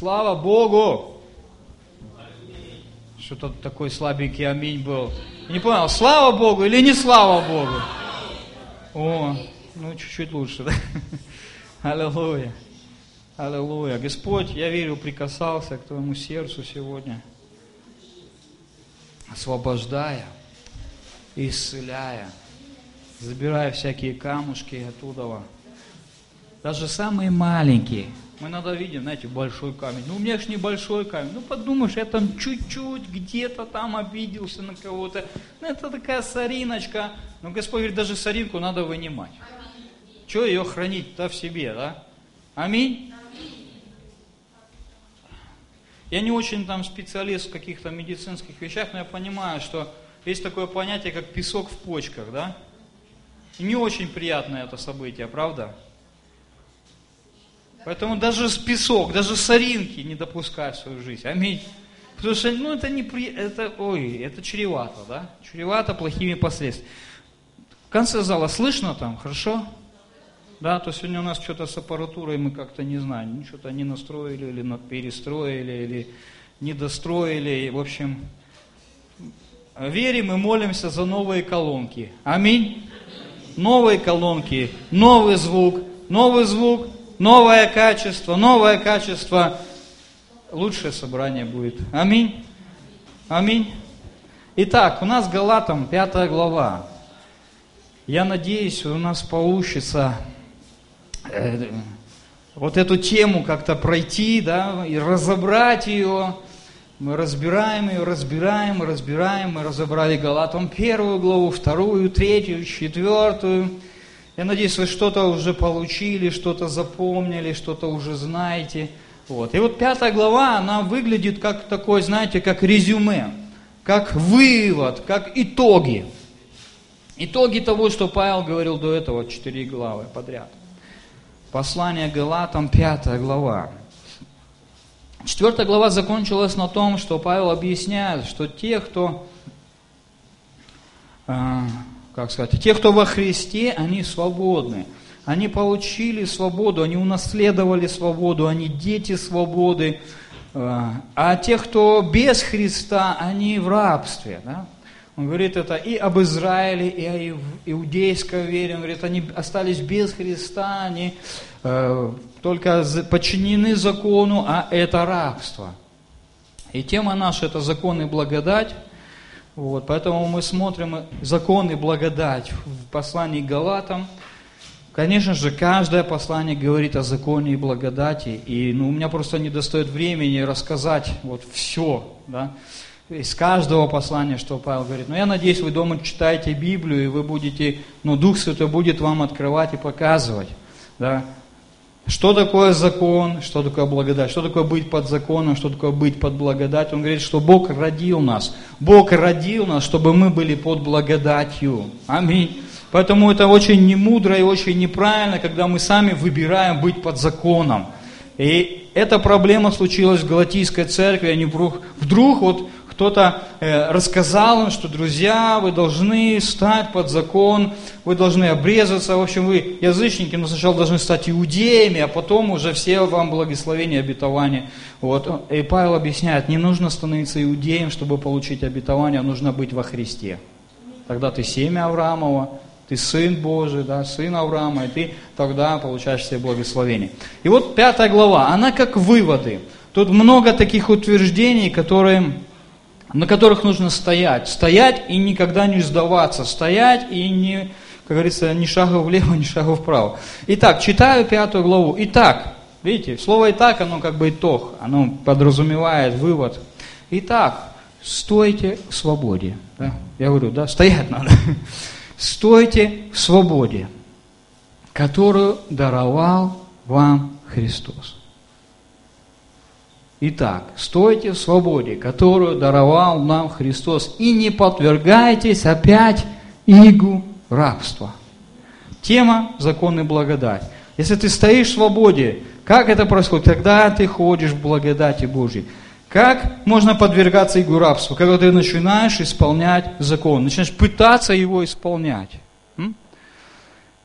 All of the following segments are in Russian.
Слава Богу! Что-то такой слабенький аминь был. Не понял, слава Богу или не слава Богу? О, ну чуть-чуть лучше, да? Аллилуйя. Аллилуйя. Господь, я верю, прикасался к твоему сердцу сегодня, освобождая, исцеляя, забирая всякие камушки оттуда. Даже самые маленькие. Мы иногда видим, знаете, большой камень. Ну, у меня же небольшой камень. Ну, подумаешь, я там чуть-чуть где-то там обиделся на кого-то. Ну, это такая сориночка. Но Господь говорит, даже соринку надо вынимать. Чего ее хранить-то в себе, да? Аминь. Я не очень там специалист в каких-то медицинских вещах, но я понимаю, что есть такое понятие, как песок в почках, да? И не очень приятное это событие, правда? Поэтому даже с песок, даже соринки не допускай в свою жизнь. Аминь. Потому что, ну, это не при... это, ой, это чревато, да? Чревато плохими последствиями. В конце зала слышно там, хорошо? Да, то сегодня у нас что-то с аппаратурой мы как-то не знаем, что-то не настроили или перестроили, или не достроили. В общем, верим и молимся за новые колонки. Аминь. Новые колонки, новый звук, новый звук, новое качество, новое качество. Лучшее собрание будет. Аминь. Аминь. Итак, у нас Галатам, пятая глава. Я надеюсь, у нас получится Э, вот эту тему как-то пройти, да, и разобрать ее. Мы разбираем ее, разбираем, разбираем. Мы разобрали Галатам первую главу, вторую, третью, четвертую. Я надеюсь, вы что-то уже получили, что-то запомнили, что-то уже знаете. Вот. И вот пятая глава, она выглядит как такой, знаете, как резюме, как вывод, как итоги. Итоги того, что Павел говорил до этого, четыре главы подряд. Послание Галатам, 5 глава. Четвертая глава закончилась на том, что Павел объясняет, что те, кто, э, как сказать, те, кто во Христе, они свободны. Они получили свободу, они унаследовали свободу, они дети свободы. Э, а те, кто без Христа, они в рабстве. Да? Он говорит это и об Израиле, и о иудейской вере. Он говорит, они остались без Христа, они э, только подчинены закону, а это рабство. И тема наша – это закон и благодать. Вот, поэтому мы смотрим закон и благодать в послании Галатам. Конечно же, каждое послание говорит о законе и благодати. И ну, у меня просто не достает времени рассказать вот все. Да? из каждого послания, что Павел говорит. Но я надеюсь, вы дома читаете Библию, и вы будете, ну, Дух Святой будет вам открывать и показывать, да, что такое закон, что такое благодать, что такое быть под законом, что такое быть под благодать. Он говорит, что Бог родил нас. Бог родил нас, чтобы мы были под благодатью. Аминь. Поэтому это очень немудро и очень неправильно, когда мы сами выбираем быть под законом. И эта проблема случилась в Галатийской церкви, они вдруг, вдруг вот кто-то э, рассказал им, что, друзья, вы должны стать под закон, вы должны обрезаться, в общем, вы язычники, но сначала должны стать иудеями, а потом уже все вам благословения, обетования. Вот. И Павел объясняет, не нужно становиться иудеем, чтобы получить обетование, а нужно быть во Христе. Тогда ты семя Авраамова, ты сын Божий, да, сын Авраама, и ты тогда получаешь все благословения. И вот пятая глава, она как выводы. Тут много таких утверждений, которые на которых нужно стоять. Стоять и никогда не сдаваться. Стоять и не, как говорится, ни шага влево, ни шага вправо. Итак, читаю пятую главу. Итак, видите, слово «итак», оно как бы итог, оно подразумевает вывод. Итак, стойте в свободе. Да? Я говорю, да, стоять надо. Стойте в свободе, которую даровал вам Христос. Итак, стойте в свободе, которую даровал нам Христос, и не подвергайтесь опять игу рабства. Тема закон и благодать. Если ты стоишь в свободе, как это происходит? Когда ты ходишь в благодати Божьей. Как можно подвергаться игу рабства? Когда ты начинаешь исполнять закон, начинаешь пытаться его исполнять.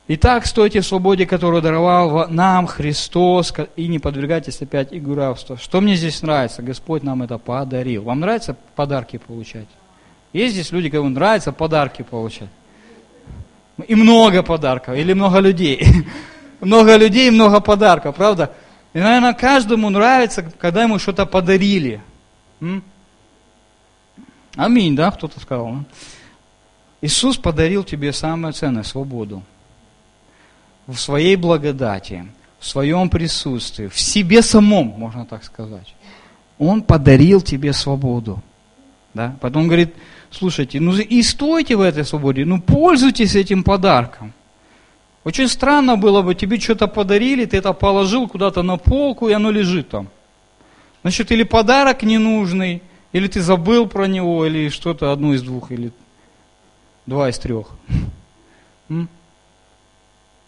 Итак, стойте в свободе, которую даровал нам Христос, и не подвергайтесь опять игуравству. Что мне здесь нравится? Господь нам это подарил. Вам нравится подарки получать? Есть здесь люди, кому нравится подарки получать? И много подарков, или много людей. много людей и много подарков, правда? И, наверное, каждому нравится, когда ему что-то подарили. Аминь, да, кто-то сказал. Иисус подарил тебе самое ценное – свободу в своей благодати, в своем присутствии, в себе самом, можно так сказать. Он подарил тебе свободу. Да? Потом говорит, слушайте, ну и стойте в этой свободе, ну пользуйтесь этим подарком. Очень странно было бы, тебе что-то подарили, ты это положил куда-то на полку, и оно лежит там. Значит, или подарок ненужный, или ты забыл про него, или что-то одно из двух, или два из трех.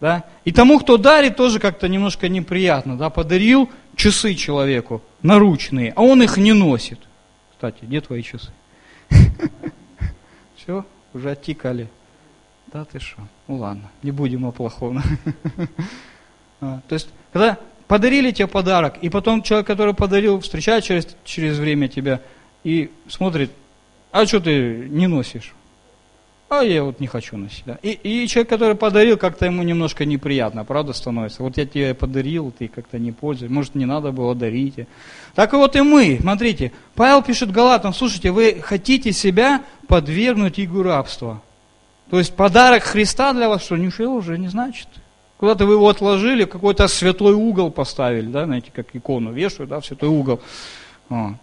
Да? И тому, кто дарит, тоже как-то немножко неприятно. Да? Подарил часы человеку, наручные, а он их не носит. Кстати, где твои часы? Все, уже оттикали. Да ты что? Ну ладно, не будем о плохом. А, то есть, когда подарили тебе подарок, и потом человек, который подарил, встречает через, через время тебя и смотрит, а что ты не носишь? А я вот не хочу носить. Да. И, и человек, который подарил, как-то ему немножко неприятно, правда, становится. Вот я тебе подарил, ты как-то не пользуешься, может, не надо было дарить. Так вот и мы, смотрите, Павел пишет Галатам, слушайте, вы хотите себя подвергнуть игу рабства. То есть подарок Христа для вас, что ничего уже не значит. Куда-то вы его отложили, какой-то святой угол поставили, да, знаете, как икону вешают, да, в святой угол. А.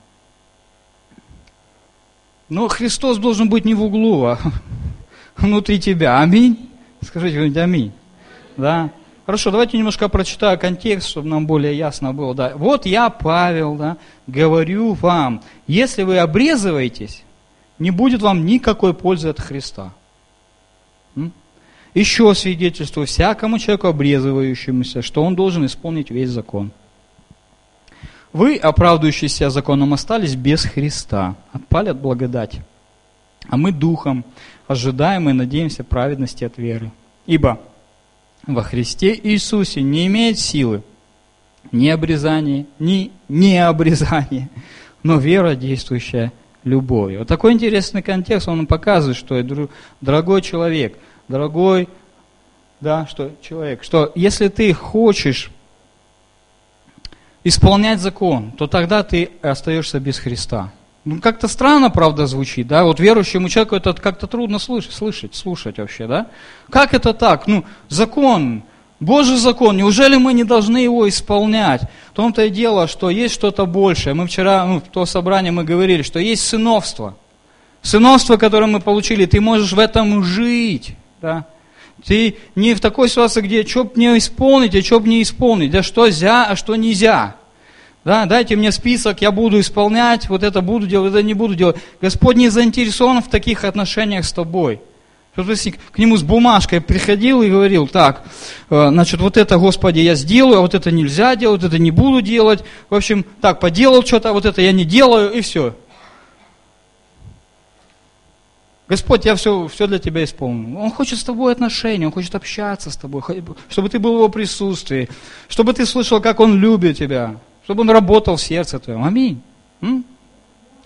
Но Христос должен быть не в углу, а внутри тебя. Аминь. Скажите кто-нибудь аминь. Да. Хорошо, давайте немножко прочитаю контекст, чтобы нам более ясно было. Да. Вот я, Павел, да, говорю вам, если вы обрезываетесь, не будет вам никакой пользы от Христа. Еще свидетельствую всякому человеку обрезывающемуся, что он должен исполнить весь закон. Вы, оправдывающиеся законом, остались без Христа, отпали от благодати. А мы духом ожидаем и надеемся праведности от веры. Ибо во Христе Иисусе не имеет силы ни обрезание, ни необрезание, но вера, действующая любовью. Вот такой интересный контекст, он показывает, что дорогой человек, дорогой да, что человек, что если ты хочешь исполнять закон, то тогда ты остаешься без Христа. Ну, как-то странно, правда, звучит, да? Вот верующему человеку это как-то трудно слышать, слышать, слушать вообще, да? Как это так? Ну, закон, Божий закон, неужели мы не должны его исполнять? В том-то и дело, что есть что-то большее. Мы вчера, ну, в то собрание мы говорили, что есть сыновство. Сыновство, которое мы получили, ты можешь в этом жить, да? Ты не в такой ситуации, где что бы не исполнить, а что бы не исполнить, да что нельзя, а что нельзя. Да, дайте мне список, я буду исполнять, вот это буду делать, это не буду делать. Господь не заинтересован в таких отношениях с тобой. Чтобы ты к нему с бумажкой приходил и говорил, так, э, значит, вот это, Господи, я сделаю, а вот это нельзя делать, вот это не буду делать. В общем, так, поделал что-то, а вот это я не делаю, и все. Господь, я все, все для тебя исполнил. Он хочет с тобой отношения, он хочет общаться с тобой, чтобы ты был в его присутствии, чтобы ты слышал, как он любит тебя чтобы он работал в сердце твоем. Аминь. М?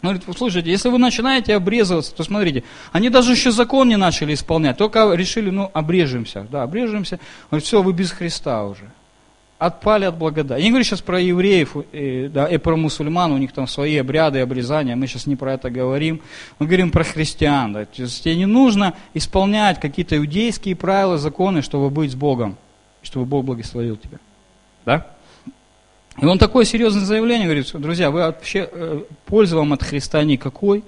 Он говорит, слушайте, если вы начинаете обрезываться, то смотрите, они даже еще закон не начали исполнять, только решили, ну, обрежемся, да, обрежемся. Он говорит, все, вы без Христа уже. Отпали от благодати. Я не говорю сейчас про евреев и, да, и про мусульман, у них там свои обряды, обрезания, мы сейчас не про это говорим. Мы говорим про христиан. Да. То есть тебе не нужно исполнять какие-то иудейские правила, законы, чтобы быть с Богом, чтобы Бог благословил тебя. Да? И он такое серьезное заявление говорит, друзья, вы вообще, э, пользы вам от Христа никакой.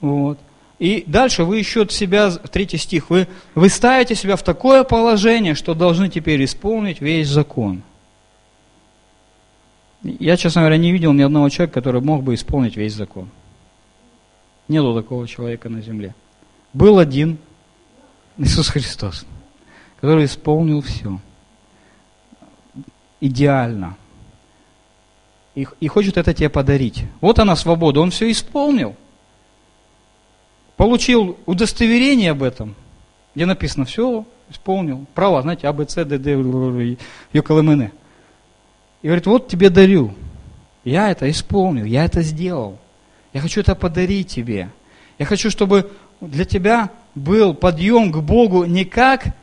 Вот. И дальше вы еще от себя, третий стих, вы, вы ставите себя в такое положение, что должны теперь исполнить весь закон. Я, честно говоря, не видел ни одного человека, который мог бы исполнить весь закон. Нету такого человека на земле. Был один, Иисус Христос, который исполнил все. Идеально и, и хочет это тебе подарить. Вот она свобода, он все исполнил. Получил удостоверение об этом, где написано, все, исполнил. Права, знаете, А, Б, С, Д, Д, ЮКЛМН. И говорит, вот тебе дарю. Я это исполнил, я это сделал. Я хочу это подарить тебе. Я хочу, чтобы для тебя был подъем к Богу не как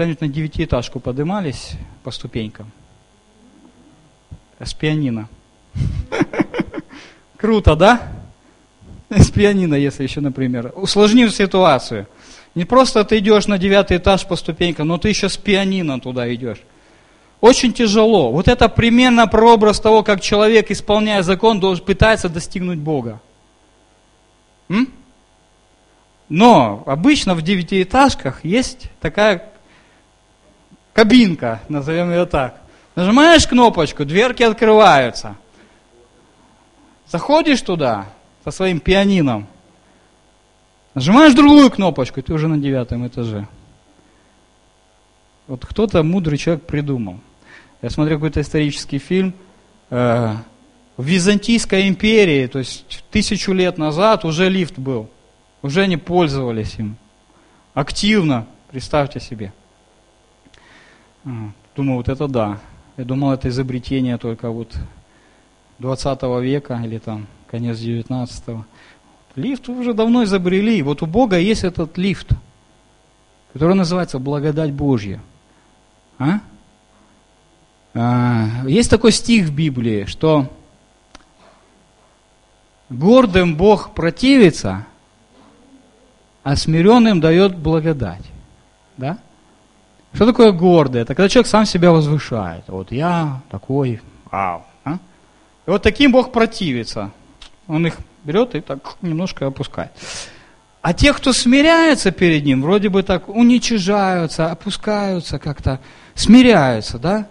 кто-нибудь на девятиэтажку поднимались по ступенькам, с пианино. Круто, да? С пианино, если еще, например. Усложним ситуацию. Не просто ты идешь на девятый этаж по ступенькам, но ты еще с пианино туда идешь. Очень тяжело. Вот это примерно прообраз того, как человек, исполняя закон, должен пытаться достигнуть Бога. М? Но обычно в девятиэтажках есть такая кабинка, назовем ее так. Нажимаешь кнопочку, дверки открываются. Заходишь туда со своим пианином, нажимаешь другую кнопочку, и ты уже на девятом этаже. Вот кто-то мудрый человек придумал. Я смотрел какой-то исторический фильм. Э, в Византийской империи, то есть тысячу лет назад, уже лифт был. Уже они пользовались им. Активно, представьте себе. Думаю, вот это да. Я думал, это изобретение только вот 20 века или там конец 19 -го. Лифт уже давно изобрели. Вот у Бога есть этот лифт, который называется благодать Божья. А? А, есть такой стих в Библии, что гордым Бог противится, а смиренным дает благодать. Да? Что такое гордое? Это когда человек сам себя возвышает. Вот я такой, вау. А? И вот таким Бог противится. Он их берет и так немножко опускает. А те, кто смиряется перед Ним, вроде бы так уничижаются, опускаются как-то, смиряются, да?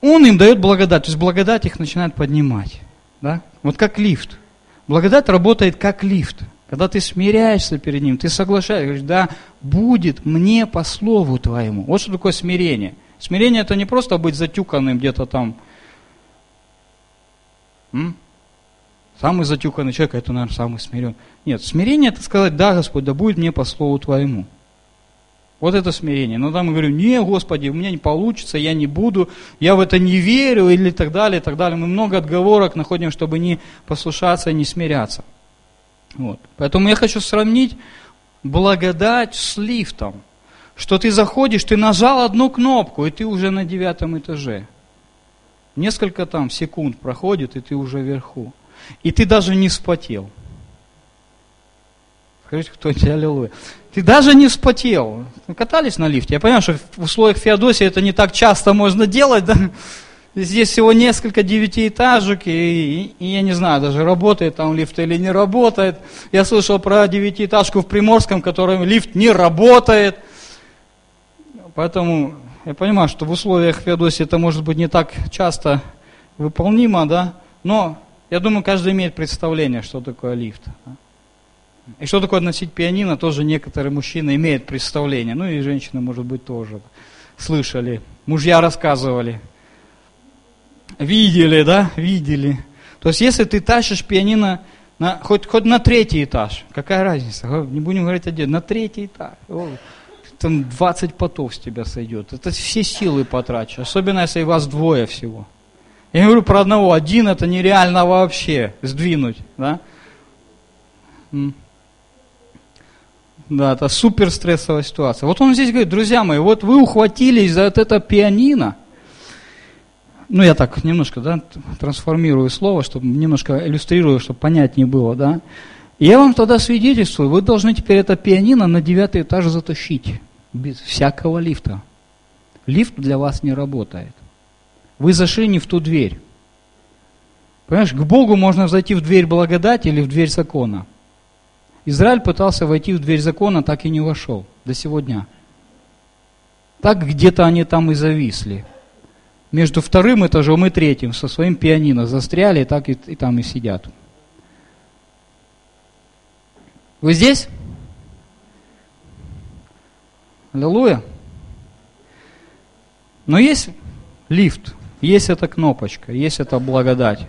Он им дает благодать, то есть благодать их начинает поднимать, да? Вот как лифт. Благодать работает как лифт. Когда ты смиряешься перед Ним, ты соглашаешься, говоришь, да, будет мне по слову Твоему. Вот что такое смирение. Смирение это не просто быть затюканным где-то там. М? Самый затюканный человек, это, наверное, самый смирен. Нет, смирение это сказать, да, Господь, да будет мне по слову Твоему. Вот это смирение. Но там я говорю, не, Господи, у меня не получится, я не буду, я в это не верю, или так далее, и так далее. Мы много отговорок находим, чтобы не послушаться, не смиряться. Вот. Поэтому я хочу сравнить благодать с лифтом. Что ты заходишь, ты нажал одну кнопку, и ты уже на девятом этаже. Несколько там секунд проходит, и ты уже вверху. И ты даже не вспотел. Скажите, кто тебя аллилуйя. Ты даже не вспотел. Катались на лифте. Я понимаю, что в условиях Феодосии это не так часто можно делать, да? Здесь всего несколько девятиэтажек, и, и, и я не знаю, даже работает там лифт или не работает. Я слышал про девятиэтажку в Приморском, в которой лифт не работает. Поэтому я понимаю, что в условиях Феодосии это может быть не так часто выполнимо, да, но я думаю, каждый имеет представление, что такое лифт. И что такое носить пианино, тоже некоторые мужчины имеют представление, ну и женщины, может быть, тоже слышали. Мужья рассказывали. Видели, да? Видели. То есть, если ты тащишь пианино на, хоть, хоть на третий этаж, какая разница? Не будем говорить один, на третий этаж. О, там 20 потов с тебя сойдет. Это все силы потрачу. Особенно, если вас двое всего. Я говорю про одного. Один это нереально вообще сдвинуть. Да? Да, это супер стрессовая ситуация. Вот он здесь говорит, друзья мои, вот вы ухватились за это пианино, ну, я так немножко, да, трансформирую слово, чтобы немножко иллюстрирую, чтобы понятнее было, да. Я вам тогда свидетельствую, вы должны теперь это пианино на девятый этаж затащить, без всякого лифта. Лифт для вас не работает. Вы зашли не в ту дверь. Понимаешь, к Богу можно зайти в дверь благодати или в дверь закона. Израиль пытался войти в дверь закона, так и не вошел до сегодня. Так где-то они там и зависли между вторым этажом и третьим со своим пианино застряли, так и, и там и сидят. Вы здесь? Аллилуйя. Но есть лифт, есть эта кнопочка, есть эта благодать.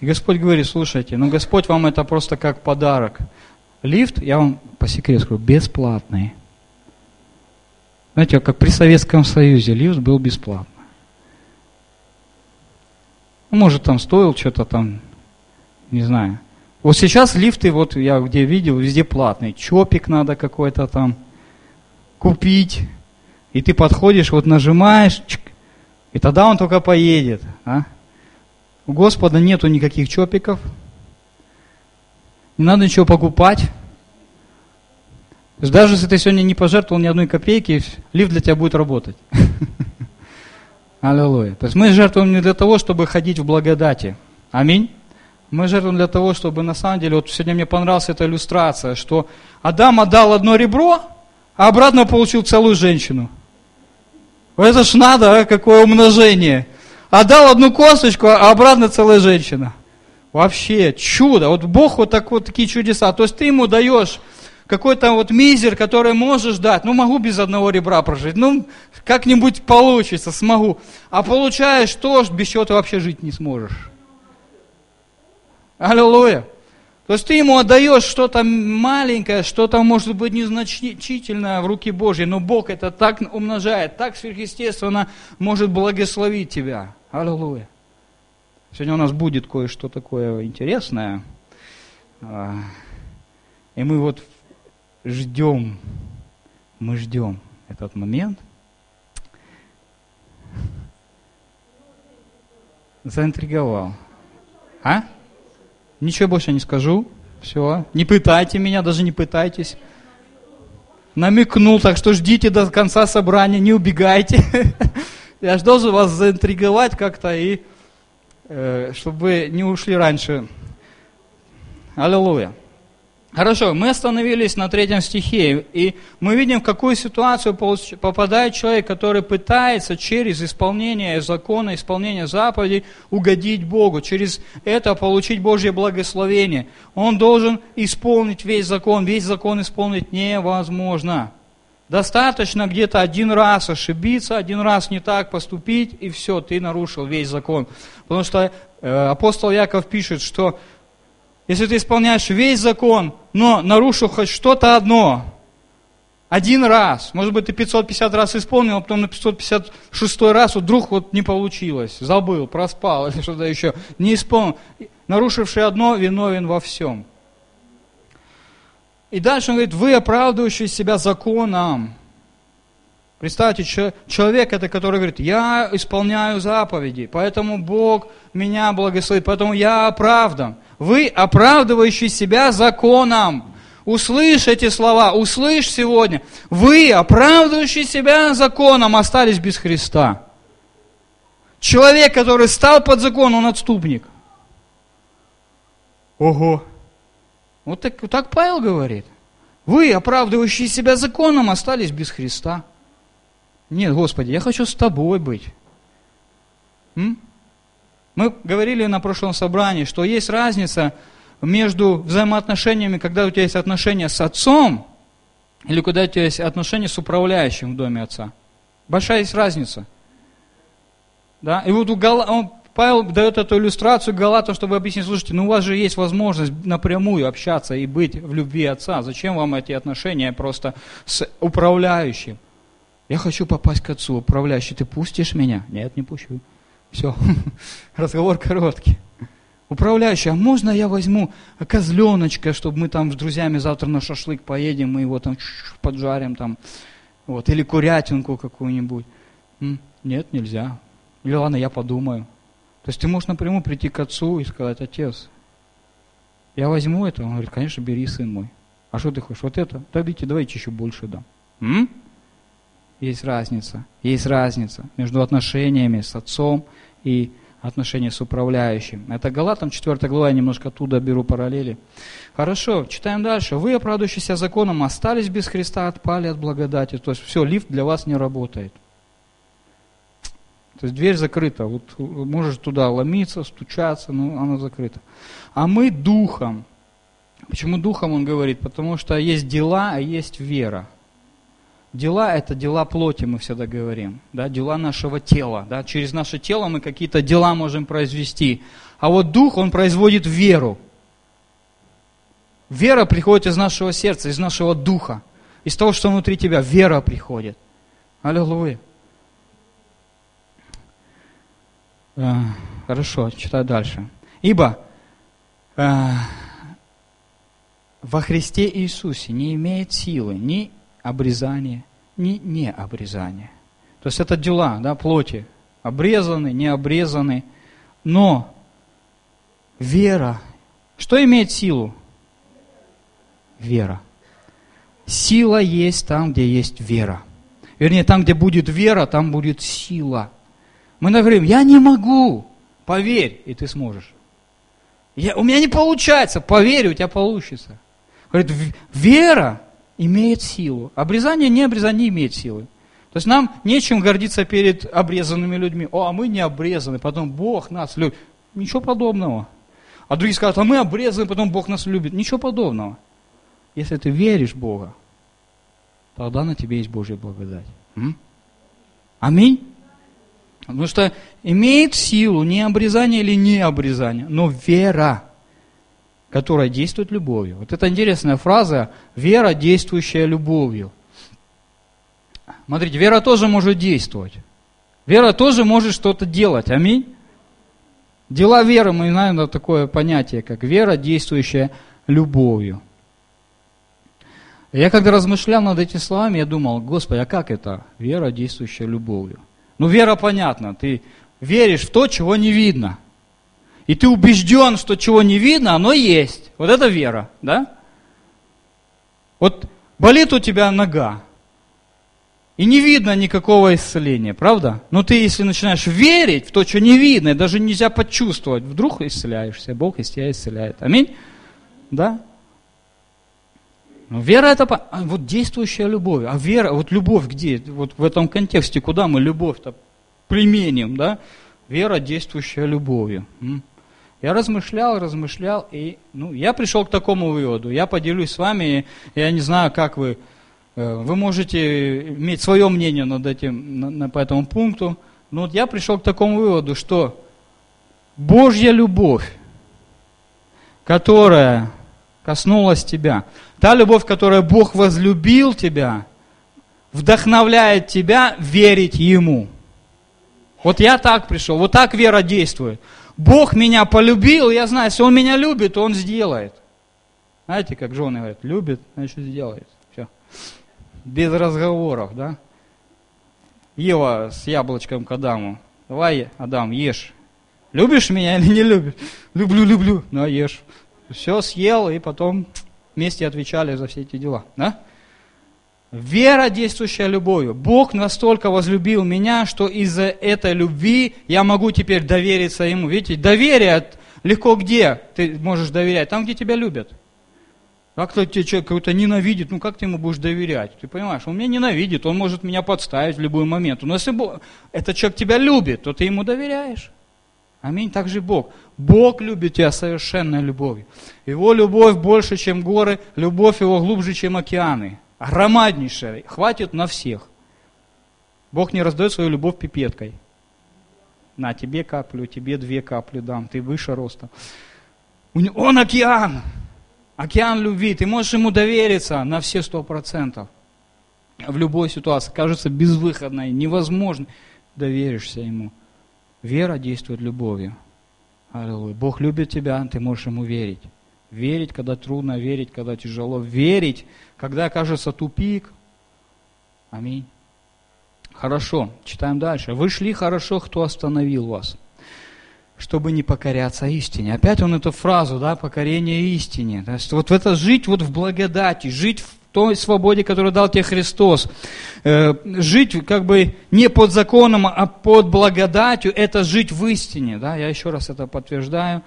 И Господь говорит, слушайте, ну Господь вам это просто как подарок. Лифт, я вам по секрету скажу, бесплатный. Знаете, как при Советском Союзе лифт был бесплатно. Ну, может, там стоил что-то там, не знаю. Вот сейчас лифты, вот я где видел, везде платные. Чопик надо какой-то там купить. И ты подходишь, вот нажимаешь, и тогда он только поедет. А? У Господа нету никаких чопиков. Не надо ничего покупать. Даже если ты сегодня не пожертвовал ни одной копейки, лифт для тебя будет работать. Аллилуйя. То есть мы жертвуем не для того, чтобы ходить в благодати. Аминь. Мы жертвуем для того, чтобы на самом деле, вот сегодня мне понравилась эта иллюстрация, что Адам отдал одно ребро, а обратно получил целую женщину. Это ж надо, а, какое умножение. Отдал одну косточку, а обратно целая женщина. Вообще чудо. Вот Бог вот, так, вот такие чудеса. То есть ты ему даешь какой-то вот мизер, который можешь дать. Ну, могу без одного ребра прожить. Ну, как-нибудь получится, смогу. А получаешь то, без чего ты вообще жить не сможешь. Аллилуйя. То есть ты ему отдаешь что-то маленькое, что-то может быть незначительное в руки Божьей, но Бог это так умножает, так сверхъестественно может благословить тебя. Аллилуйя. Сегодня у нас будет кое-что такое интересное. А, и мы вот ждем, мы ждем этот момент. Заинтриговал. А? Ничего больше не скажу. Все. Не пытайте меня, даже не пытайтесь. Намекнул, так что ждите до конца собрания, не убегайте. Я же должен вас заинтриговать как-то, и э, чтобы вы не ушли раньше. Аллилуйя. Хорошо, мы остановились на третьем стихе, и мы видим, в какую ситуацию попадает человек, который пытается через исполнение закона, исполнение заповедей угодить Богу, через это получить Божье благословение. Он должен исполнить весь закон, весь закон исполнить невозможно. Достаточно где-то один раз ошибиться, один раз не так поступить, и все, ты нарушил весь закон. Потому что э, апостол Яков пишет, что если ты исполняешь весь закон, но нарушил хоть что-то одно, один раз, может быть, ты 550 раз исполнил, а потом на 556 раз вдруг вот не получилось, забыл, проспал или что-то еще, не исполнил. Нарушивший одно виновен во всем. И дальше он говорит, вы оправдывающие себя законом. Представьте, человек это, который говорит, я исполняю заповеди, поэтому Бог меня благословит, поэтому я оправдан. Вы, оправдывающие себя законом. Услышь эти слова, услышь сегодня. Вы, оправдывающие себя законом, остались без Христа. Человек, который стал под закон, он отступник. Ого. Вот так, так Павел говорит. Вы, оправдывающие себя законом, остались без Христа. Нет, Господи, я хочу с тобой быть. М? Мы говорили на прошлом собрании, что есть разница между взаимоотношениями, когда у тебя есть отношения с отцом, или когда у тебя есть отношения с управляющим в доме отца. Большая есть разница. Да? И вот у Гала, он, Павел дает эту иллюстрацию Галатам, чтобы объяснить, слушайте, ну у вас же есть возможность напрямую общаться и быть в любви отца. Зачем вам эти отношения просто с управляющим? Я хочу попасть к отцу, управляющий, ты пустишь меня? Нет, не пущу. Все, разговор короткий. Управляющий, а можно я возьму козленочка, чтобы мы там с друзьями завтра на шашлык поедем, мы его там поджарим там, вот, или курятинку какую-нибудь. Нет, нельзя. Или ладно, я подумаю. То есть ты можешь напрямую прийти к отцу и сказать, отец, я возьму это. Он говорит, конечно, бери, сын мой. А что ты хочешь? Вот это? Да видите, давайте еще больше дам. М? Есть разница. Есть разница между отношениями с отцом и отношения с управляющим. Это Галатам 4 глава, я немножко оттуда беру параллели. Хорошо, читаем дальше. Вы, оправдывающиеся законом, остались без Христа, отпали от благодати. То есть все, лифт для вас не работает. То есть дверь закрыта. Вот можешь туда ломиться, стучаться, но она закрыта. А мы духом. Почему духом он говорит? Потому что есть дела, а есть вера. Дела – это дела плоти, мы всегда говорим, да, дела нашего тела. Да, через наше тело мы какие-то дела можем произвести. А вот Дух, Он производит веру. Вера приходит из нашего сердца, из нашего духа, из того, что внутри тебя. Вера приходит. Аллилуйя. Э, хорошо, читаю дальше. Ибо э, во Христе Иисусе не имеет силы ни обрезания, ни необрезания. То есть это дела, да, плоти. Обрезаны, не обрезаны. Но вера, что имеет силу? Вера. Сила есть там, где есть вера. Вернее, там, где будет вера, там будет сила. Мы говорим, я не могу. Поверь, и ты сможешь. Я, у меня не получается, поверь, у тебя получится. Говорит, вера имеет силу. Обрезание, не обрезание имеет силы. То есть нам нечем гордиться перед обрезанными людьми. О, а мы не обрезаны, потом Бог нас любит. Ничего подобного. А другие скажут, а мы обрезаны, потом Бог нас любит. Ничего подобного. Если ты веришь в Бога, тогда на тебе есть Божья благодать. М? Аминь. Потому что имеет силу не обрезание или не обрезание, но вера, которая действует любовью. Вот это интересная фраза, вера, действующая любовью. Смотрите, вера тоже может действовать. Вера тоже может что-то делать. Аминь. Дела веры, мы знаем да, такое понятие, как вера, действующая любовью. Я когда размышлял над этими словами, я думал, Господи, а как это? Вера, действующая любовью. Ну, вера понятна. Ты веришь в то, чего не видно. И ты убежден, что чего не видно, оно есть. Вот это вера, да? Вот болит у тебя нога, и не видно никакого исцеления, правда? Но ты, если начинаешь верить в то, что не видно, и даже нельзя почувствовать, вдруг исцеляешься, Бог из тебя исцеляет. Аминь? Да? Но вера это а вот действующая любовь. А вера, вот любовь где? Вот в этом контексте, куда мы любовь-то применим, да? Вера, действующая любовью. Я размышлял, размышлял, и ну, я пришел к такому выводу. Я поделюсь с вами, я не знаю, как вы Э, вы можете иметь свое мнение над этим, на, на, по этому пункту. Но вот я пришел к такому выводу, что Божья любовь, которая коснулась тебя, та любовь, которая Бог возлюбил тебя, вдохновляет тебя верить Ему. Вот я так пришел, вот так вера действует. Бог меня полюбил, я знаю, если Он меня любит, Он сделает. Знаете, как жены говорят, любит, значит сделает без разговоров, да? Ева с яблочком к Адаму. Давай, Адам, ешь. Любишь меня или не любишь? Люблю, люблю. Ну, ешь. Все съел, и потом вместе отвечали за все эти дела. Да? Вера, действующая любовью. Бог настолько возлюбил меня, что из-за этой любви я могу теперь довериться Ему. Видите, доверие легко где ты можешь доверять? Там, где тебя любят. Как-то тебе человек какой-то ненавидит, ну как ты ему будешь доверять? Ты понимаешь, он меня ненавидит, он может меня подставить в любой момент. Но если Бог, этот человек тебя любит, то ты ему доверяешь. Аминь. Так же Бог. Бог любит тебя совершенной любовью. Его любовь больше, чем горы, любовь его глубже, чем океаны. Громаднейшая. Хватит на всех. Бог не раздает свою любовь пипеткой. На, тебе каплю, тебе две капли дам, ты выше роста. Он океан. Океан любви, ты можешь ему довериться на все сто процентов. В любой ситуации, кажется безвыходной, невозможно, доверишься ему. Вера действует любовью. Аллилуйя. Бог любит тебя, ты можешь ему верить. Верить, когда трудно, верить, когда тяжело. Верить, когда кажется тупик. Аминь. Хорошо, читаем дальше. Вы шли хорошо, кто остановил вас чтобы не покоряться истине. Опять он эту фразу, да, покорение истине. То есть вот в это жить вот в благодати, жить в той свободе, которую дал тебе Христос. Э, жить как бы не под законом, а под благодатью, это жить в истине. Да? Я еще раз это подтверждаю.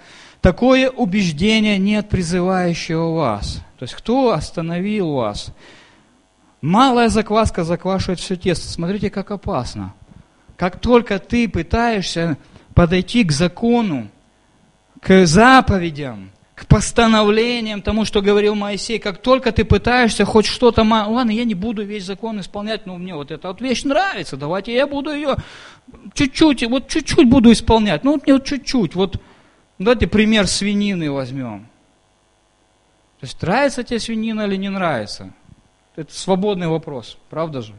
Такое убеждение нет призывающего вас. То есть кто остановил вас? Малая закваска заквашивает все тесто. Смотрите, как опасно. Как только ты пытаешься подойти к закону, к заповедям, к постановлениям, тому, что говорил Моисей, как только ты пытаешься хоть что-то, ладно, я не буду весь закон исполнять, но мне вот эта вот вещь нравится, давайте я буду ее чуть-чуть, вот чуть-чуть буду исполнять, ну вот мне вот чуть-чуть, вот давайте пример свинины возьмем. То есть нравится тебе свинина или не нравится? Это свободный вопрос, правда же?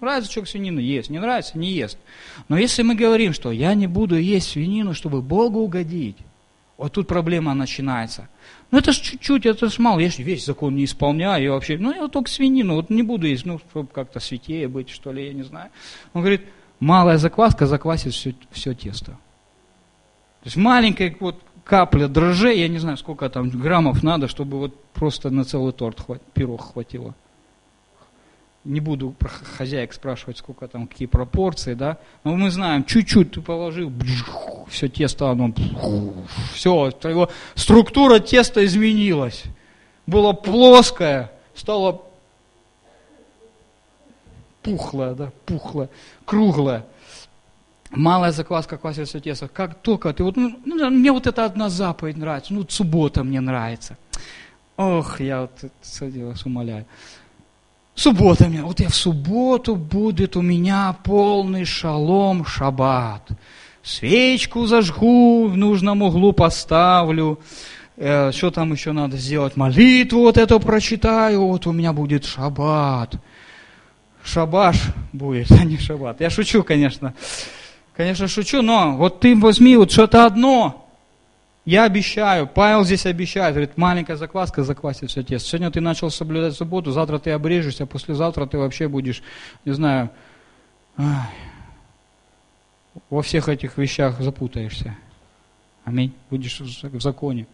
Нравится человек свинину, есть. Не нравится, не ест. Но если мы говорим, что я не буду есть свинину, чтобы Богу угодить, вот тут проблема начинается. Ну это ж чуть-чуть, это ж мало, я же весь закон не исполняю, я вообще, ну я вот только свинину, вот не буду есть, ну, чтобы как-то святее быть, что ли, я не знаю. Он говорит, малая закваска заквасит все, все тесто. То есть маленькая вот капля дрожжей, я не знаю, сколько там граммов надо, чтобы вот просто на целый торт хват, пирог хватило не буду про хозяек спрашивать, сколько там, какие пропорции, да, но мы знаем, чуть-чуть ты положил, все тесто, оно, все, его структура теста изменилась. Было плоское, стало пухлое, да, пухлое, круглое. Малая закваска квасит все тесто. Как только ты, вот, ну, ну, мне вот эта одна заповедь нравится, ну, суббота мне нравится. Ох, я вот садилась, умоляю. Суббота меня, вот я в субботу будет у меня полный шалом шаббат. Свечку зажгу, в нужном углу поставлю. Э, что там еще надо сделать? Молитву вот эту прочитаю, вот у меня будет шаббат. Шабаш будет, а не шаббат. Я шучу, конечно. Конечно, шучу, но вот ты возьми вот что-то одно, я обещаю, Павел здесь обещает, говорит, маленькая закваска заквасит все тесто. Сегодня ты начал соблюдать субботу, завтра ты обрежешься, а послезавтра ты вообще будешь, не знаю, ай, во всех этих вещах запутаешься. Аминь. Будешь в законе.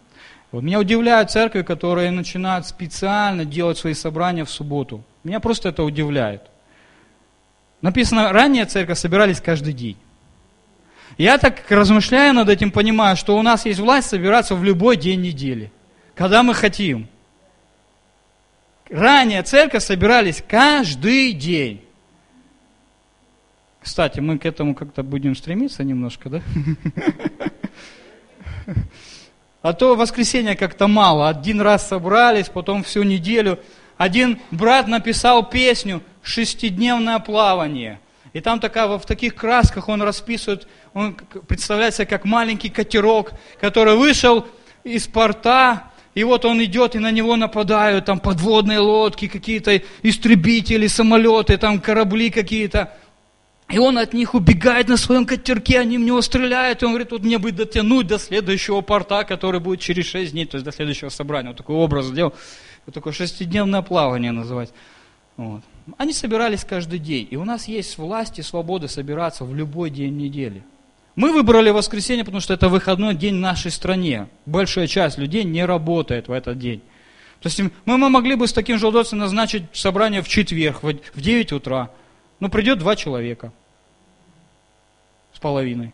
Вот меня удивляют церкви, которые начинают специально делать свои собрания в субботу. Меня просто это удивляет. Написано, ранее церковь собирались каждый день. Я так размышляю над этим, понимаю, что у нас есть власть собираться в любой день недели, когда мы хотим. Ранее церковь собирались каждый день. Кстати, мы к этому как-то будем стремиться немножко, да? А то воскресенье как-то мало. Один раз собрались, потом всю неделю. Один брат написал песню «Шестидневное плавание». И там такая, в таких красках он расписывает, он представляется как маленький катерок, который вышел из порта, и вот он идет, и на него нападают там подводные лодки, какие-то истребители, самолеты, там корабли какие-то. И он от них убегает на своем катерке, они в него стреляют, и он говорит, вот мне бы дотянуть до следующего порта, который будет через 6 дней, то есть до следующего собрания. Вот такой образ сделал, вот такое шестидневное плавание называть. Вот. Они собирались каждый день. И у нас есть власть и свобода собираться в любой день недели. Мы выбрали воскресенье, потому что это выходной день в нашей стране. Большая часть людей не работает в этот день. То есть мы, могли бы с таким же удовольствием назначить собрание в четверг, в 9 утра. Но придет два человека с половиной.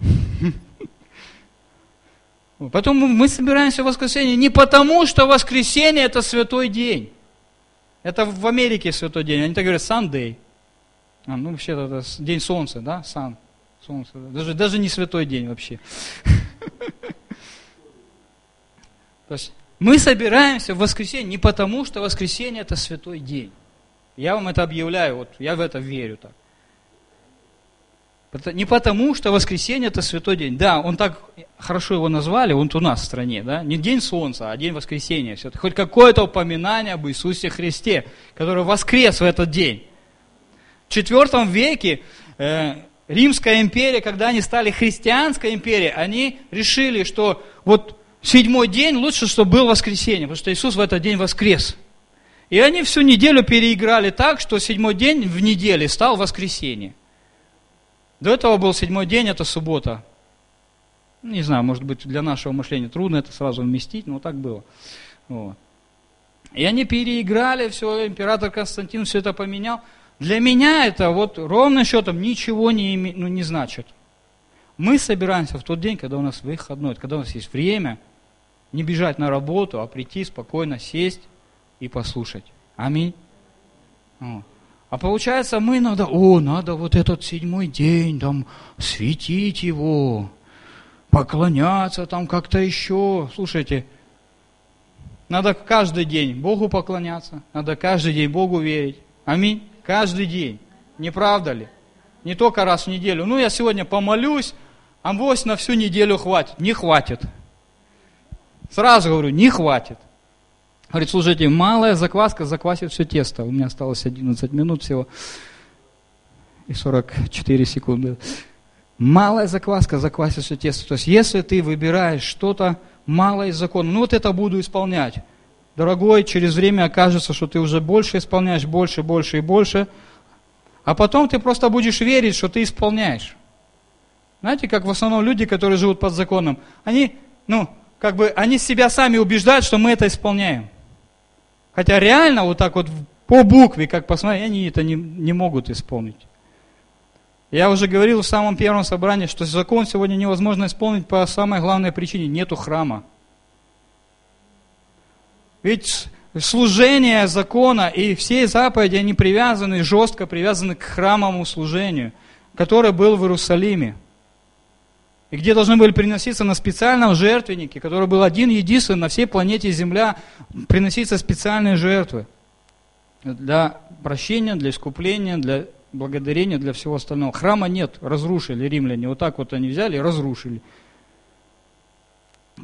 Поэтому мы собираемся в воскресенье не потому, что воскресенье это святой день. Это в Америке святой день. Они так говорят Sunday. А, ну, вообще это день солнца, да? Сан. Солнце. Даже, даже не святой день вообще. То есть мы собираемся в воскресенье не потому, что воскресенье это святой день. Я вам это объявляю, вот я в это верю так. Не потому, что воскресенье это святой день. Да, он так хорошо его назвали, он у нас в стране, да? Не день солнца, а день воскресения. Все хоть какое-то упоминание об Иисусе Христе, который воскрес в этот день. В IV веке э, Римская империя, когда они стали христианской империей, они решили, что вот седьмой день лучше, чтобы был воскресенье, потому что Иисус в этот день воскрес. И они всю неделю переиграли так, что седьмой день в неделе стал воскресенье. До этого был седьмой день, это суббота. Не знаю, может быть, для нашего мышления трудно это сразу вместить, но так было. Вот. И они переиграли все, император Константин все это поменял. Для меня это вот ровно счетом ничего не, ну, не значит. Мы собираемся в тот день, когда у нас выходной, когда у нас есть время, не бежать на работу, а прийти спокойно, сесть и послушать. Аминь. Вот. А получается, мы иногда, о, надо вот этот седьмой день, там, светить его, поклоняться там как-то еще. Слушайте, надо каждый день Богу поклоняться, надо каждый день Богу верить. Аминь. Каждый день. Не правда ли? Не только раз в неделю. Ну, я сегодня помолюсь, а вось на всю неделю хватит. Не хватит. Сразу говорю, не хватит. Говорит, слушайте, малая закваска заквасит все тесто. У меня осталось 11 минут всего. и 44 секунды. Малая закваска заквасит все тесто. То есть, если ты выбираешь что-то малое из закона, ну вот это буду исполнять. Дорогой, через время окажется, что ты уже больше исполняешь, больше, больше и больше. А потом ты просто будешь верить, что ты исполняешь. Знаете, как в основном люди, которые живут под законом, они, ну, как бы, они себя сами убеждают, что мы это исполняем. Хотя реально вот так вот по букве, как посмотреть, они это не, не могут исполнить. Я уже говорил в самом первом собрании, что закон сегодня невозможно исполнить по самой главной причине – нету храма. Ведь служение закона и все заповеди, они привязаны, жестко привязаны к храмовому служению, которое было в Иерусалиме. И где должны были приноситься на специальном жертвеннике, который был один единственный на всей планете Земля, приноситься специальные жертвы для прощения, для искупления, для благодарение для всего остального. Храма нет, разрушили римляне. Вот так вот они взяли и разрушили.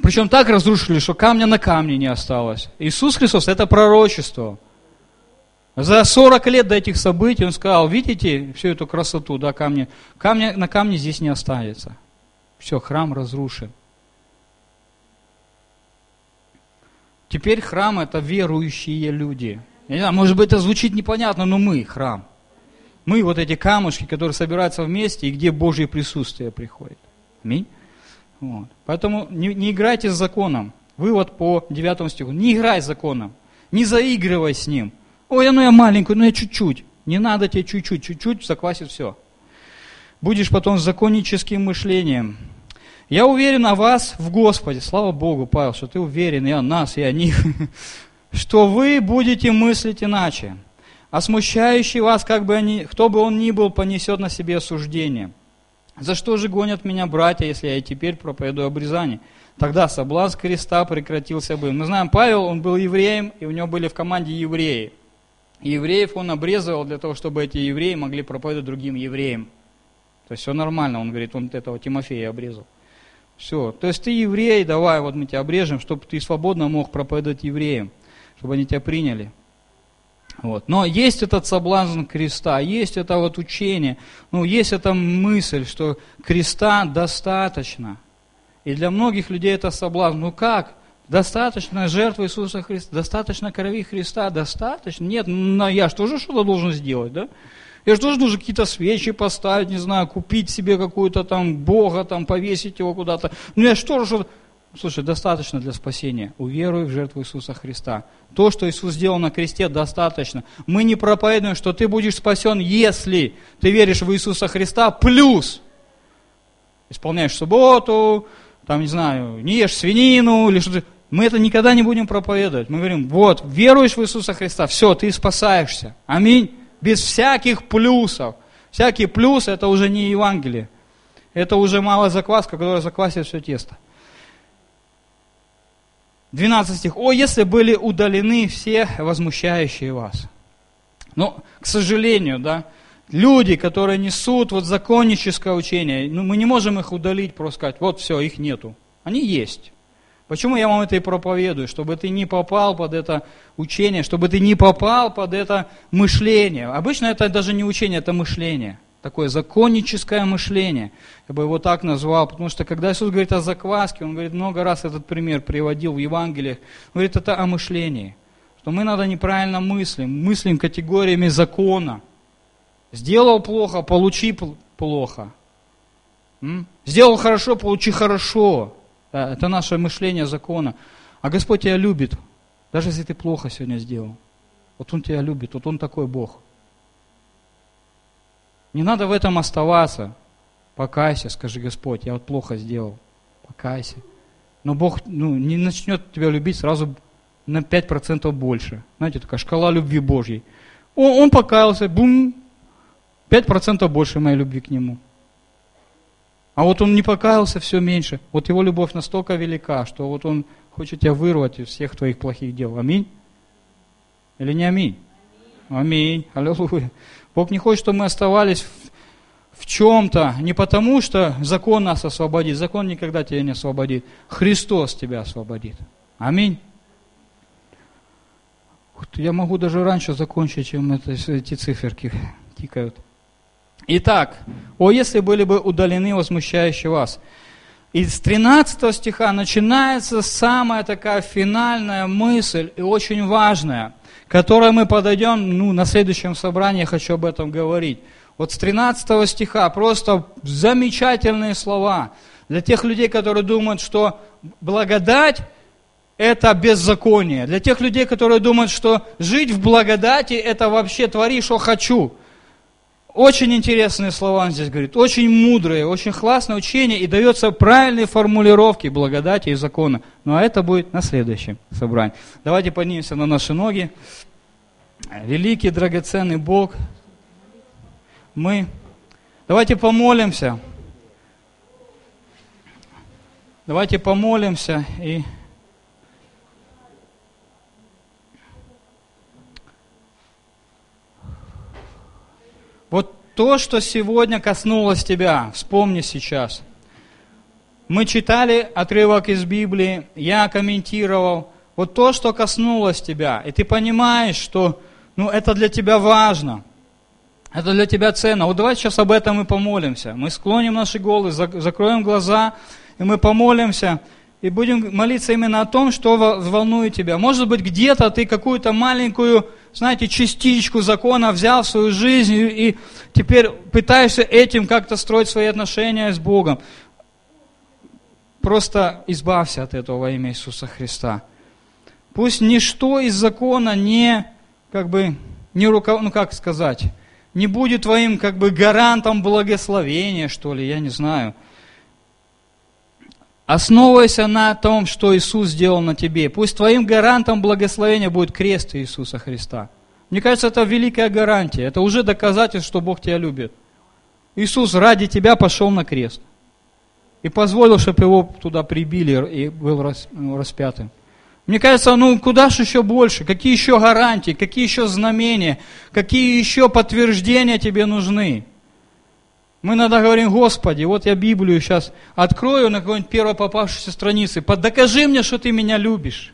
Причем так разрушили, что камня на камне не осталось. Иисус Христос – это пророчество. За 40 лет до этих событий он сказал, видите всю эту красоту, да, камни, камня на камне здесь не останется. Все, храм разрушен. Теперь храм – это верующие люди. Я не знаю, может быть, это звучит непонятно, но мы – храм. Мы вот эти камушки, которые собираются вместе, и где Божье присутствие приходит. Аминь. Вот. Поэтому не, не играйте с законом. Вывод по 9 стиху. Не играй с законом. Не заигрывай с ним. Ой, ну я маленький, ну я чуть-чуть. Не надо тебе чуть-чуть, чуть-чуть заквасит все. Будешь потом законническим мышлением. Я уверен о вас в Господе. Слава Богу, Павел, что ты уверен и о нас, и о них. Что вы будете мыслить иначе а смущающий вас, как бы они, кто бы он ни был, понесет на себе осуждение. За что же гонят меня братья, если я и теперь проповедую обрезание? Тогда соблазн креста прекратился бы. Мы знаем, Павел, он был евреем, и у него были в команде евреи. Евреев он обрезывал для того, чтобы эти евреи могли проповедовать другим евреям. То есть все нормально, он говорит, он этого Тимофея обрезал. Все. То есть ты еврей, давай вот мы тебя обрежем, чтобы ты свободно мог проповедовать евреям, чтобы они тебя приняли. Вот. Но есть этот соблазн креста, есть это вот учение, ну, есть эта мысль, что креста достаточно. И для многих людей это соблазн. Ну как? Достаточно жертвы Иисуса Христа, достаточно крови Христа, достаточно? Нет, ну я же тоже что-то должен сделать, да? Я же тоже должен какие-то свечи поставить, не знаю, купить себе какую-то там Бога, там повесить его куда-то. Ну я же тоже что-то... Слушай, достаточно для спасения. Уверуй в жертву Иисуса Христа. То, что Иисус сделал на кресте, достаточно. Мы не проповедуем, что ты будешь спасен, если ты веришь в Иисуса Христа, плюс исполняешь субботу, там, не знаю, не ешь свинину или что-то. Мы это никогда не будем проповедовать. Мы говорим, вот, веруешь в Иисуса Христа, все, ты спасаешься. Аминь. Без всяких плюсов. Всякие плюсы – это уже не Евангелие. Это уже малая закваска, которая заквасит все тесто. 12 стих. «О, если были удалены все возмущающие вас». Но, к сожалению, да, люди, которые несут вот законническое учение, ну, мы не можем их удалить, просто сказать, вот все, их нету. Они есть. Почему я вам это и проповедую? Чтобы ты не попал под это учение, чтобы ты не попал под это мышление. Обычно это даже не учение, это мышление – такое законническое мышление. Я бы его так назвал, потому что когда Иисус говорит о закваске, Он говорит, много раз этот пример приводил в Евангелиях, Он говорит, это о мышлении. Что мы надо неправильно мыслим, мыслим категориями закона. Сделал плохо, получи плохо. Сделал хорошо, получи хорошо. Это наше мышление закона. А Господь тебя любит, даже если ты плохо сегодня сделал. Вот Он тебя любит, вот Он такой Бог. Не надо в этом оставаться. Покайся, скажи, Господь, я вот плохо сделал. Покайся. Но Бог ну, не начнет тебя любить сразу на 5% больше. Знаете, такая шкала любви Божьей. Он, он покаялся, бум, 5% больше моей любви к нему. А вот он не покаялся, все меньше. Вот его любовь настолько велика, что вот он хочет тебя вырвать из всех твоих плохих дел. Аминь? Или не аминь? Аминь. Аллилуйя. Бог не хочет, чтобы мы оставались в, чем-то, не потому что закон нас освободит, закон никогда тебя не освободит, Христос тебя освободит. Аминь. Я могу даже раньше закончить, чем это, эти циферки тикают. Итак, о, если были бы удалены возмущающие вас. Из 13 стиха начинается самая такая финальная мысль и очень важная, к которой мы подойдем ну, на следующем собрании, я хочу об этом говорить. Вот с 13 стиха просто замечательные слова для тех людей, которые думают, что благодать – это беззаконие. Для тех людей, которые думают, что жить в благодати – это вообще твори, что хочу. Очень интересные слова он здесь говорит, очень мудрые, очень классное учение, и дается правильные формулировки благодати и закона. Ну а это будет на следующем собрании. Давайте поднимемся на наши ноги. Великий, драгоценный Бог, мы... Давайте помолимся. Давайте помолимся и... Вот то, что сегодня коснулось тебя, вспомни сейчас. Мы читали отрывок из Библии, я комментировал. Вот то, что коснулось тебя, и ты понимаешь, что ну, это для тебя важно, это для тебя ценно. Вот давай сейчас об этом и помолимся. Мы склоним наши головы, закроем глаза, и мы помолимся – и будем молиться именно о том, что волнует тебя. Может быть, где-то ты какую-то маленькую, знаете, частичку закона взял в свою жизнь и теперь пытаешься этим как-то строить свои отношения с Богом. Просто избавься от этого во имя Иисуса Христа. Пусть ничто из закона не, как бы, не рукав... ну как сказать, не будет твоим, как бы, гарантом благословения, что ли, я не знаю – Основывайся на том, что Иисус сделал на тебе. Пусть твоим гарантом благословения будет крест Иисуса Христа. Мне кажется, это великая гарантия. Это уже доказательство, что Бог тебя любит. Иисус ради тебя пошел на крест. И позволил, чтобы его туда прибили и был распятым. Мне кажется, ну куда же еще больше? Какие еще гарантии? Какие еще знамения? Какие еще подтверждения тебе нужны? Мы иногда говорим, Господи, вот я Библию сейчас открою на какой-нибудь первой попавшейся странице, докажи мне, что ты меня любишь.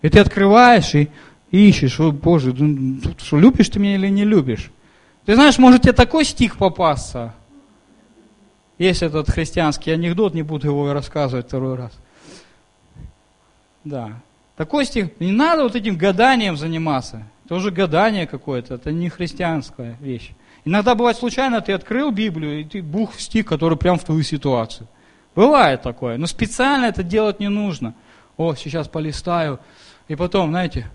И ты открываешь и ищешь, о, Боже, ну, что любишь ты меня или не любишь. Ты знаешь, может тебе такой стих попасться. Есть этот христианский анекдот, не буду его рассказывать второй раз. Да. Такой стих, не надо вот этим гаданием заниматься. Это уже гадание какое-то, это не христианская вещь. Иногда бывает случайно, ты открыл Библию, и ты бух в стих, который прям в твою ситуацию. Бывает такое, но специально это делать не нужно. О, сейчас полистаю. И потом, знаете,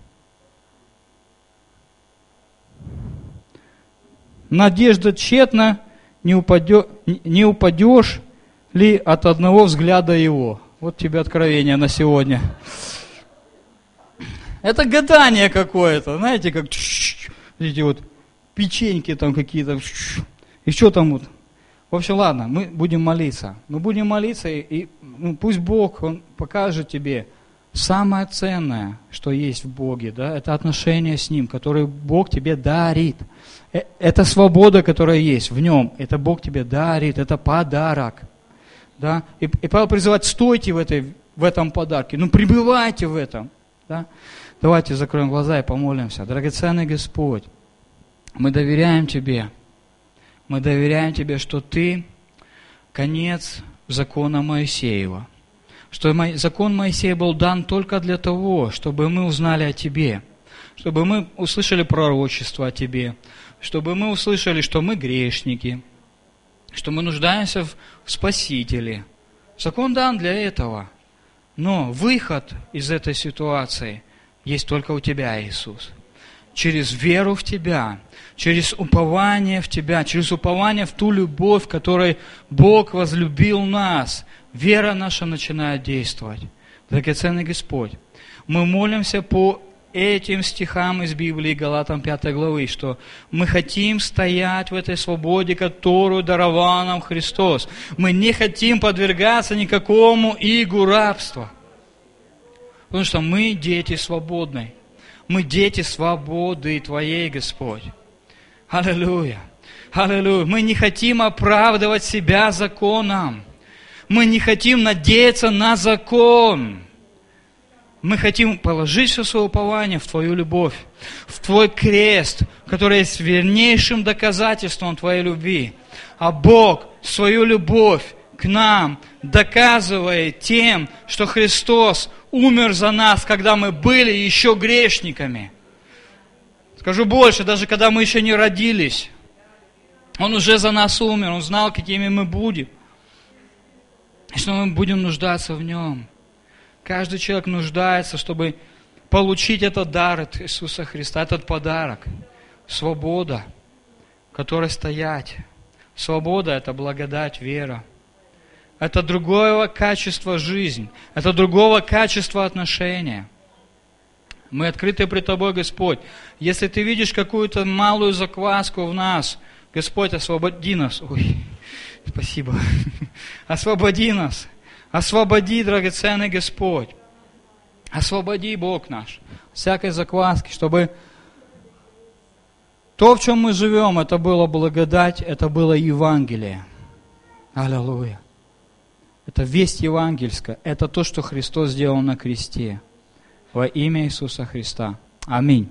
надежда тщетна, не, упадё, не упадешь ли от одного взгляда его. Вот тебе откровение на сегодня. Это гадание какое-то, знаете, как эти вот печеньки там какие-то, и что там вот. В общем, ладно, мы будем молиться. Мы будем молиться, и, и ну, пусть Бог, Он покажет тебе самое ценное, что есть в Боге, да, это отношение с Ним, которое Бог тебе дарит. Э, это свобода, которая есть в Нем, это Бог тебе дарит, это подарок. Да? И, и Павел призывает, стойте в, этой, в этом подарке, ну пребывайте в этом. Да? Давайте закроем глаза и помолимся. Драгоценный Господь, мы доверяем Тебе. Мы доверяем Тебе, что Ты конец закона Моисеева. Что закон Моисея был дан только для того, чтобы мы узнали о Тебе, чтобы мы услышали пророчество о Тебе, чтобы мы услышали, что мы грешники, что мы нуждаемся в Спасителе. Закон дан для этого. Но выход из этой ситуации есть только у Тебя, Иисус через веру в Тебя, через упование в Тебя, через упование в ту любовь, которой Бог возлюбил нас, вера наша начинает действовать. Драгоценный Господь, мы молимся по этим стихам из Библии Галатам 5 главы, что мы хотим стоять в этой свободе, которую даровал нам Христос. Мы не хотим подвергаться никакому игу рабства. Потому что мы дети свободной. Мы дети свободы Твоей, Господь. Аллилуйя. Аллилуйя. Мы не хотим оправдывать себя законом. Мы не хотим надеяться на закон. Мы хотим положить все свое упование в Твою любовь, в Твой крест, который есть вернейшим доказательством Твоей любви. А Бог свою любовь к нам доказывает тем, что Христос умер за нас, когда мы были еще грешниками. Скажу больше, даже когда мы еще не родились, Он уже за нас умер, Он знал, какими мы будем, и что мы будем нуждаться в Нем. Каждый человек нуждается, чтобы получить этот дар от Иисуса Христа, этот подарок. Свобода, которой стоять. Свобода – это благодать, вера. Это другого качества жизни. Это другого качества отношения. Мы открыты пред Тобой, Господь. Если Ты видишь какую-то малую закваску в нас, Господь, освободи нас. Ой, спасибо. Освободи нас. Освободи, драгоценный Господь. Освободи, Бог наш, всякой закваски, чтобы то, в чем мы живем, это было благодать, это было Евангелие. Аллилуйя. Это весть евангельская. Это то, что Христос сделал на кресте. Во имя Иисуса Христа. Аминь.